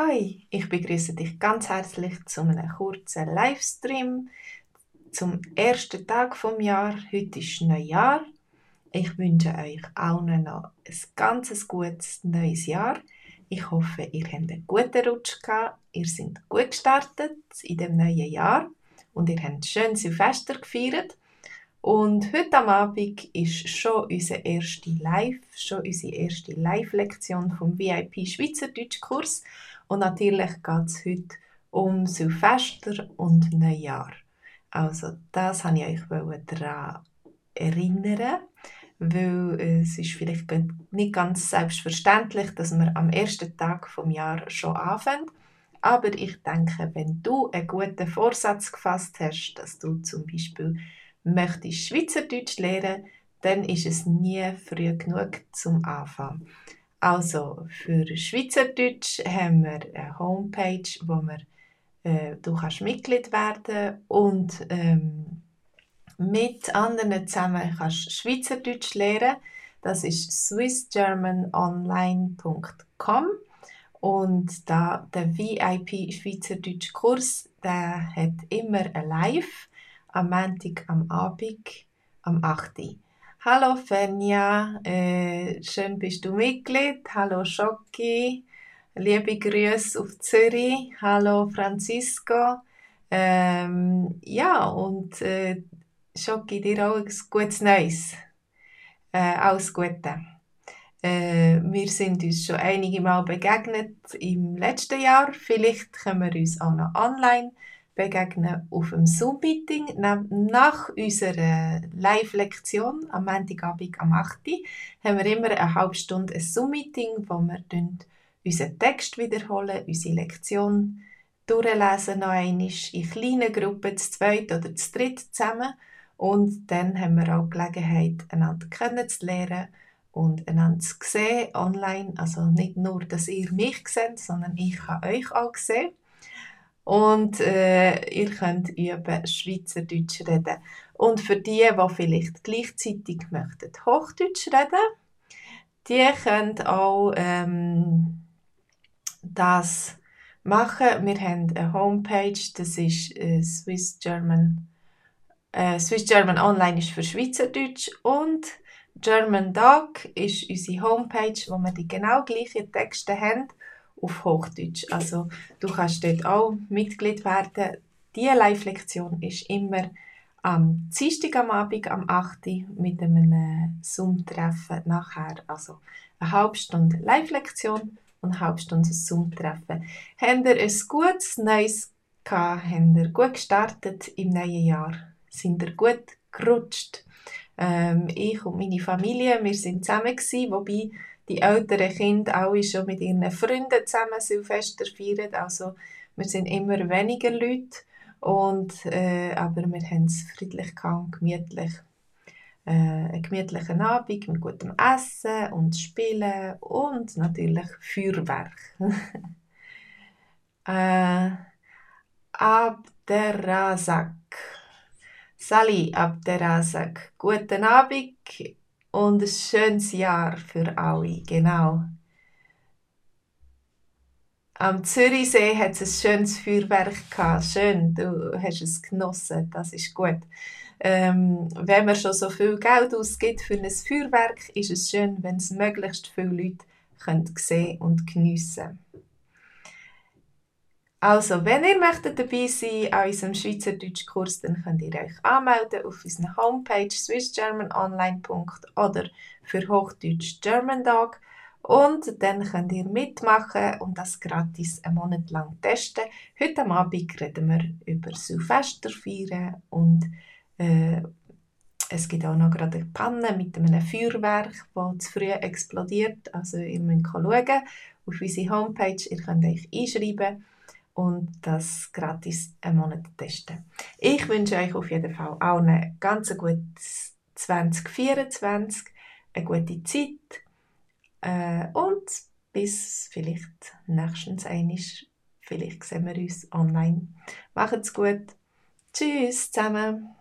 Hi, ich begrüße dich ganz herzlich zu einem kurzen Livestream zum ersten Tag vom Jahr. Heute ist Neujahr. Ich wünsche euch allen noch ein ganz gutes neues Jahr. Ich hoffe, ihr habt einen guten Rutsch gehabt. Ihr seid gut gestartet in dem neuen Jahr und ihr habt schön Silvester gefeiert. Und heute am Abend ist schon unser erste Live, schon unsere erste Live-Lektion vom VIP Schweizerdeutsch-Kurs. Und natürlich geht es heute um Silvester und Neujahr. Also das wollte ich euch daran erinnern, weil es ist vielleicht nicht ganz selbstverständlich, dass man am ersten Tag vom Jahr schon anfängt. Aber ich denke, wenn du einen guten Vorsatz gefasst hast, dass du zum Beispiel möchtest Schweizerdeutsch lernen, dann ist es nie früh genug zum Anfang. Also für Schweizerdeutsch haben wir eine Homepage, wo wir, äh, du kannst Mitglied werden und ähm, mit anderen zusammen kannst Schweizerdeutsch lernen. Das ist swissgermanonline.com und da der VIP Schweizerdeutsch Kurs, der hat immer ein Live am Montag am Abend am 8. Uhr. Hallo Fenja, äh, schön bist du Mitglied. Hallo Schocki, liebe Grüße auf Zürich. Hallo Francisco. Ähm, ja, und äh, Schocki, dir auch ein gutes Neues. Äh, alles Gute. Äh, wir sind uns schon einige Mal begegnet im letzten Jahr. Vielleicht können wir uns auch noch online begegnen auf dem Zoom-Meeting. Nach unserer Live-Lektion am Montagabend am 8. Uhr haben wir immer eine halbe Stunde ein Zoom-Meeting, wo wir unseren Text wiederholen, unsere Lektion durchlesen noch einmal in kleinen Gruppen, zu zweit oder zu dritt zusammen. Und dann haben wir auch die Gelegenheit, einander kennenzulernen und einander zu sehen online. Also nicht nur, dass ihr mich seht, sondern ich kann euch auch sehen. Und äh, ihr könnt üben Schweizerdeutsch reden. Und für die, die vielleicht gleichzeitig möchten Hochdeutsch reden, die können auch ähm, das machen. Wir haben eine Homepage, das ist äh, Swiss German. Äh, Swiss German Online ist für Schweizerdeutsch und German Dog ist unsere Homepage, wo wir die genau gleichen Texte haben auf Hochdeutsch. Also du kannst dort auch Mitglied werden. Diese Live-Lektion ist immer am Dienstag am Abend, am 8. mit einem Zoom-Treffen nachher. Also eine halbe Stunde Live-Lektion und eine halbe Stunde Zoom-Treffen. Habt ihr ein gutes Neues gehabt? Habt ihr gut gestartet im neuen Jahr? Sind ihr gut gerutscht? Ähm, ich und meine Familie, wir sind zusammen gewesen, wobei die älteren Kinder alle schon mit ihren Freunden zusammen Silvester feiern. Also wir sind immer weniger Leute, und, äh, aber wir haben es friedlich und gemütlich. Äh, einen gemütlichen Abend mit gutem Essen und Spielen und natürlich Feuerwerk. äh, Abderrazak. Sali Abderrazak. Guten Abend und ein schönes Jahr für alle, genau. Am Zürichsee hat es ein schönes Feuerwerk gehabt. Schön, du hast es genossen, das ist gut. Ähm, wenn man schon so viel Geld ausgibt für ein Feuerwerk, ist es schön, wenn es möglichst viele Leute können sehen und geniessen also, wenn ihr möchtet dabei sein an unserem Schweizerdeutschkurs, dann könnt ihr euch anmelden auf unserer Homepage swissgermanonline.de oder für Hochdeutsch German Dog und dann könnt ihr mitmachen und das gratis einen Monat lang testen. Heute Abend reden wir über Silvester feiern und äh, es gibt auch noch gerade eine Panne mit einem Feuerwerk, das zu früh explodiert. Also ihr müsst schauen auf unsere Homepage, ihr könnt euch einschreiben und das gratis einen Monat testen. Ich wünsche euch auf jeden Fall auch ein ganz gutes 2024, eine gute Zeit äh, und bis vielleicht nächstens einmal. Vielleicht sehen wir uns online. Macht's gut. Tschüss zusammen.